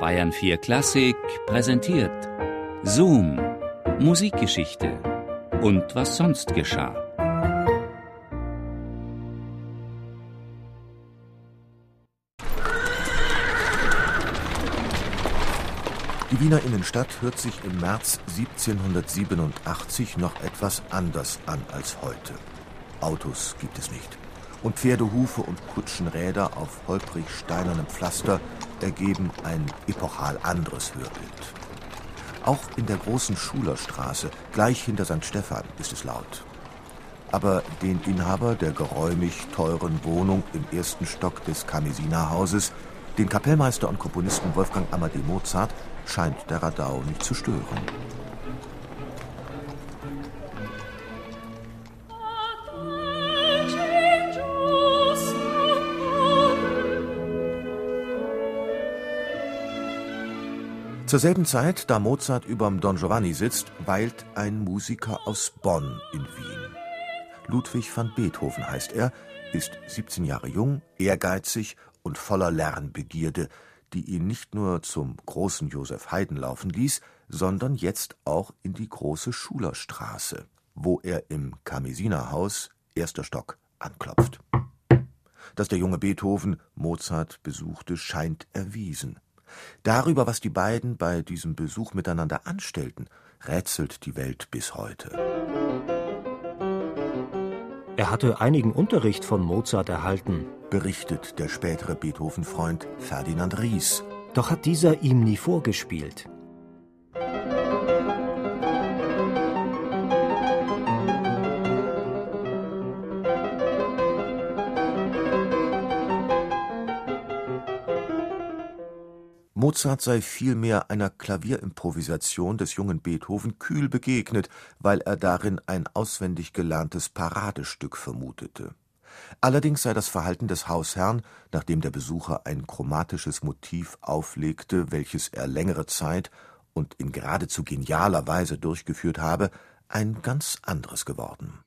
Bayern 4 Klassik präsentiert Zoom, Musikgeschichte und was sonst geschah. Die Wiener Innenstadt hört sich im März 1787 noch etwas anders an als heute. Autos gibt es nicht. Und Pferdehufe und Kutschenräder auf holprig steinernem Pflaster ergeben ein epochal anderes Hörbild. Auch in der großen Schulerstraße, gleich hinter St. Stephan, ist es laut. Aber den Inhaber der geräumig teuren Wohnung im ersten Stock des Kamisiner Hauses, den Kapellmeister und Komponisten Wolfgang Amadee Mozart, scheint der Radau nicht zu stören. Zur selben Zeit, da Mozart überm Don Giovanni sitzt, weilt ein Musiker aus Bonn in Wien. Ludwig van Beethoven heißt er, ist 17 Jahre jung, ehrgeizig und voller Lernbegierde, die ihn nicht nur zum großen Josef Haydn laufen ließ, sondern jetzt auch in die große Schulerstraße, wo er im Kamesinerhaus, erster Stock, anklopft. Dass der junge Beethoven Mozart besuchte, scheint erwiesen. Darüber, was die beiden bei diesem Besuch miteinander anstellten, rätselt die Welt bis heute. Er hatte einigen Unterricht von Mozart erhalten, berichtet der spätere Beethoven-Freund Ferdinand Ries. Doch hat dieser ihm nie vorgespielt. Mozart sei vielmehr einer Klavierimprovisation des jungen Beethoven kühl begegnet, weil er darin ein auswendig gelerntes Paradestück vermutete. Allerdings sei das Verhalten des Hausherrn, nachdem der Besucher ein chromatisches Motiv auflegte, welches er längere Zeit und in geradezu genialer Weise durchgeführt habe, ein ganz anderes geworden.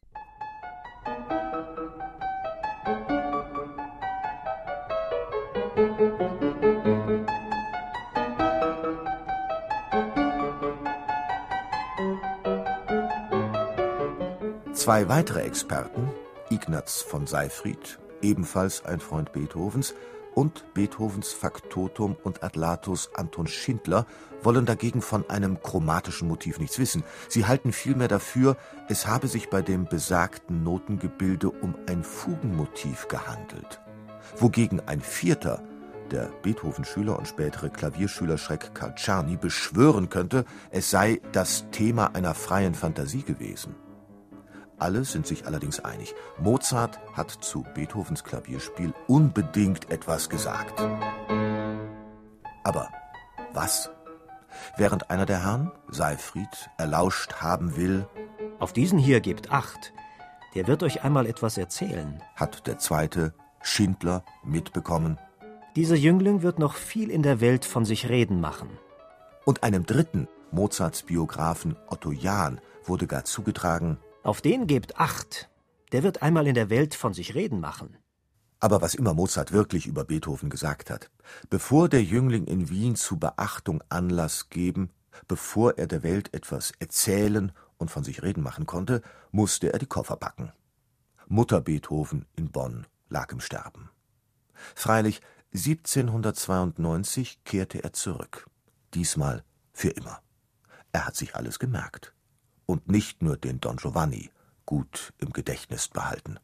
Zwei weitere Experten, Ignaz von Seyfried, ebenfalls ein Freund Beethovens, und Beethovens Faktotum und Adlatus Anton Schindler wollen dagegen von einem chromatischen Motiv nichts wissen. Sie halten vielmehr dafür, es habe sich bei dem besagten Notengebilde um ein Fugenmotiv gehandelt. Wogegen ein vierter, der Beethoven-Schüler und spätere Klavierschüler Schreck Karl Czerny beschwören könnte, es sei das Thema einer freien Fantasie gewesen. Alle sind sich allerdings einig, Mozart hat zu Beethovens Klavierspiel unbedingt etwas gesagt. Aber was? Während einer der Herren, Seyfried, erlauscht haben will, Auf diesen hier gebt acht, der wird euch einmal etwas erzählen. hat der zweite, Schindler, mitbekommen. Dieser Jüngling wird noch viel in der Welt von sich reden machen. Und einem dritten, Mozarts Biografen Otto Jahn, wurde gar zugetragen, Auf den gebt acht, der wird einmal in der Welt von sich reden machen. Aber was immer Mozart wirklich über Beethoven gesagt hat, bevor der Jüngling in Wien zu Beachtung Anlass geben, bevor er der Welt etwas erzählen und von sich reden machen konnte, musste er die Koffer packen. Mutter Beethoven in Bonn lag im Sterben. Freilich, 1792 kehrte er zurück. Diesmal für immer. Er hat sich alles gemerkt. Und nicht nur den Don Giovanni gut im Gedächtnis behalten.